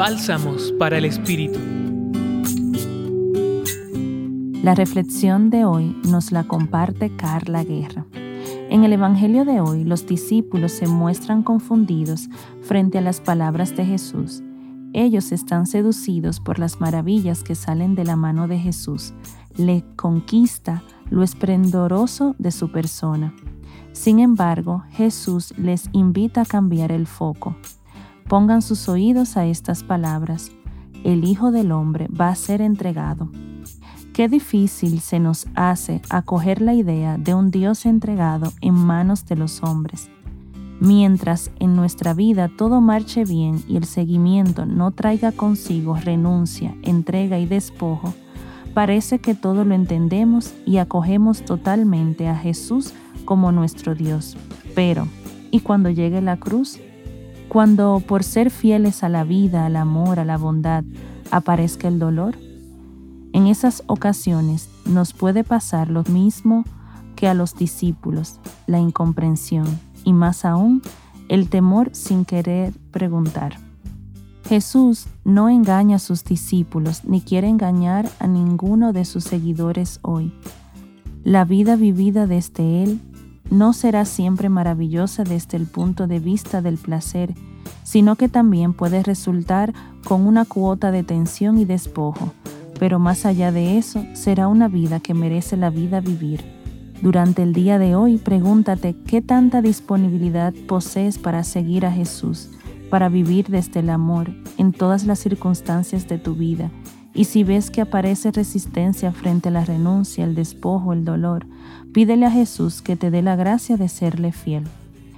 Bálsamos para el Espíritu. La reflexión de hoy nos la comparte Carla Guerra. En el Evangelio de hoy, los discípulos se muestran confundidos frente a las palabras de Jesús. Ellos están seducidos por las maravillas que salen de la mano de Jesús. Le conquista lo esplendoroso de su persona. Sin embargo, Jesús les invita a cambiar el foco. Pongan sus oídos a estas palabras. El Hijo del Hombre va a ser entregado. Qué difícil se nos hace acoger la idea de un Dios entregado en manos de los hombres. Mientras en nuestra vida todo marche bien y el seguimiento no traiga consigo renuncia, entrega y despojo, parece que todo lo entendemos y acogemos totalmente a Jesús como nuestro Dios. Pero, ¿y cuando llegue la cruz? Cuando por ser fieles a la vida, al amor, a la bondad, aparezca el dolor. En esas ocasiones nos puede pasar lo mismo que a los discípulos, la incomprensión y más aún el temor sin querer preguntar. Jesús no engaña a sus discípulos ni quiere engañar a ninguno de sus seguidores hoy. La vida vivida desde Él no será siempre maravillosa desde el punto de vista del placer, sino que también puede resultar con una cuota de tensión y despojo, pero más allá de eso será una vida que merece la vida vivir. Durante el día de hoy pregúntate qué tanta disponibilidad posees para seguir a Jesús para vivir desde el amor en todas las circunstancias de tu vida. Y si ves que aparece resistencia frente a la renuncia, el despojo, el dolor, pídele a Jesús que te dé la gracia de serle fiel.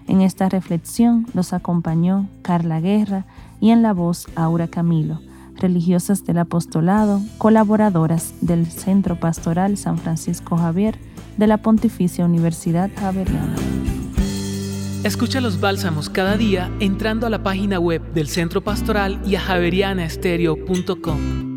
En esta reflexión los acompañó Carla Guerra y en la voz Aura Camilo, religiosas del apostolado, colaboradoras del Centro Pastoral San Francisco Javier de la Pontificia Universidad Javeriana. Escucha los bálsamos cada día entrando a la página web del Centro Pastoral y a javerianaestereo.com.